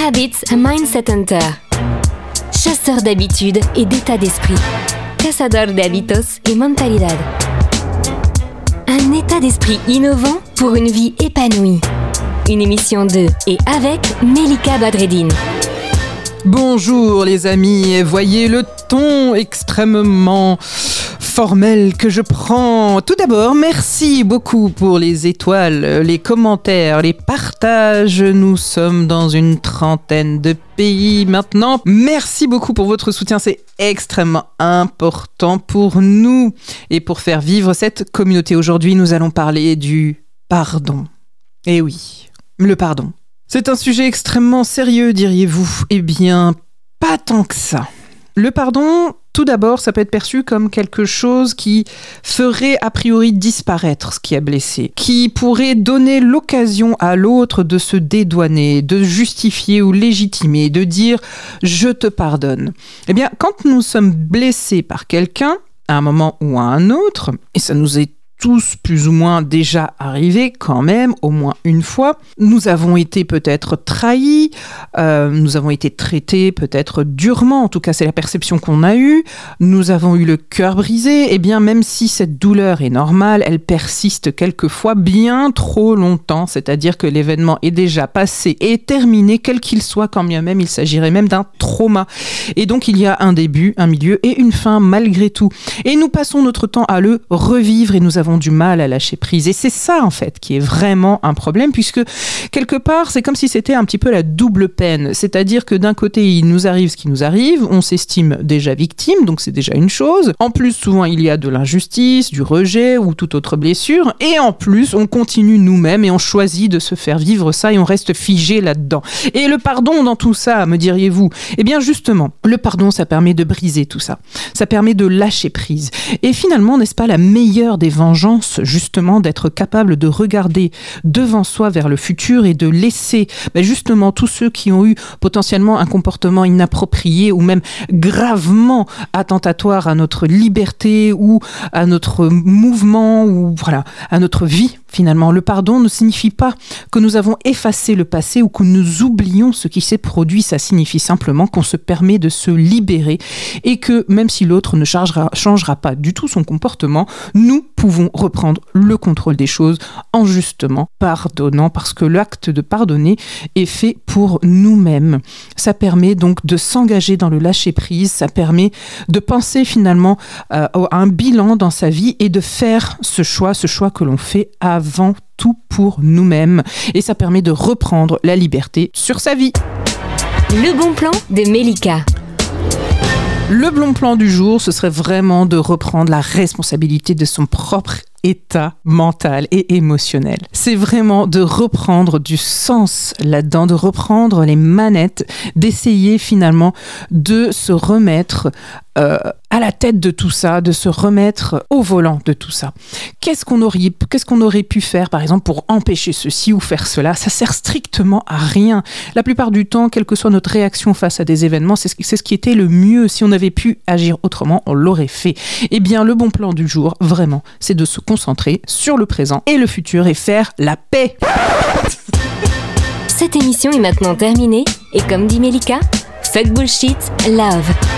Habits Mindset Hunter. Chasseur d'habitudes et d'état d'esprit. Cazador de hábitos y mentalidad. Un état d'esprit innovant pour une vie épanouie. Une émission de et avec Melika Badreddine. Bonjour les amis, voyez le ton extrêmement formel que je prends. Tout d'abord, merci beaucoup pour les étoiles, les commentaires, les partages. Nous sommes dans une trentaine de pays maintenant. Merci beaucoup pour votre soutien, c'est extrêmement important pour nous et pour faire vivre cette communauté. Aujourd'hui, nous allons parler du pardon. Eh oui, le pardon. C'est un sujet extrêmement sérieux, diriez-vous Eh bien, pas tant que ça. Le pardon, tout d'abord, ça peut être perçu comme quelque chose qui ferait a priori disparaître ce qui a blessé, qui pourrait donner l'occasion à l'autre de se dédouaner, de justifier ou légitimer, de dire je te pardonne. Eh bien, quand nous sommes blessés par quelqu'un, à un moment ou à un autre, et ça nous est tous plus ou moins déjà arrivés quand même, au moins une fois. Nous avons été peut-être trahis, euh, nous avons été traités peut-être durement, en tout cas c'est la perception qu'on a eue, nous avons eu le cœur brisé, et eh bien même si cette douleur est normale, elle persiste quelquefois bien trop longtemps, c'est-à-dire que l'événement est déjà passé et terminé, quel qu'il soit, quand bien même il s'agirait même d'un trauma. Et donc il y a un début, un milieu et une fin malgré tout. Et nous passons notre temps à le revivre et nous avons du mal à lâcher prise. Et c'est ça, en fait, qui est vraiment un problème, puisque quelque part, c'est comme si c'était un petit peu la double peine. C'est-à-dire que d'un côté, il nous arrive ce qui nous arrive, on s'estime déjà victime, donc c'est déjà une chose. En plus, souvent, il y a de l'injustice, du rejet ou toute autre blessure. Et en plus, on continue nous-mêmes et on choisit de se faire vivre ça et on reste figé là-dedans. Et le pardon dans tout ça, me diriez-vous? Eh bien, justement, le pardon, ça permet de briser tout ça. Ça permet de lâcher prise. Et finalement, n'est-ce pas la meilleure des vengeances justement d'être capable de regarder devant soi vers le futur et de laisser ben, justement tous ceux qui ont eu potentiellement un comportement inapproprié ou même gravement attentatoire à notre liberté ou à notre mouvement ou voilà à notre vie finalement. Le pardon ne signifie pas que nous avons effacé le passé ou que nous oublions ce qui s'est produit. Ça signifie simplement qu'on se permet de se libérer et que même si l'autre ne changera, pas du tout son comportement, nous pouvons reprendre le contrôle des choses en justement pardonnant parce que l'acte de pardonner est fait pour nous-mêmes. Ça permet donc de s'engager dans le lâcher-prise, ça permet de penser finalement euh, à un bilan dans sa vie et de faire ce choix, ce choix que l'on fait avant tout pour nous-mêmes. Et ça permet de reprendre la liberté sur sa vie. Le bon plan de Melika. Le bon plan du jour, ce serait vraiment de reprendre la responsabilité de son propre état mental et émotionnel. C'est vraiment de reprendre du sens là-dedans, de reprendre les manettes, d'essayer finalement de se remettre euh, à la tête de tout ça, de se remettre au volant de tout ça. Qu'est-ce qu'on aurait, aurait pu faire, par exemple, pour empêcher ceci ou faire cela? Ça sert strictement à rien. La plupart du temps, quelle que soit notre réaction face à des événements, c'est ce, ce qui était le mieux. Si on avait pu agir autrement, on l'aurait fait. Eh bien, le bon plan du jour, vraiment, c'est de se concentrer sur le présent et le futur et faire la paix. Cette émission est maintenant terminée et comme dit Melika, fuck bullshit, love.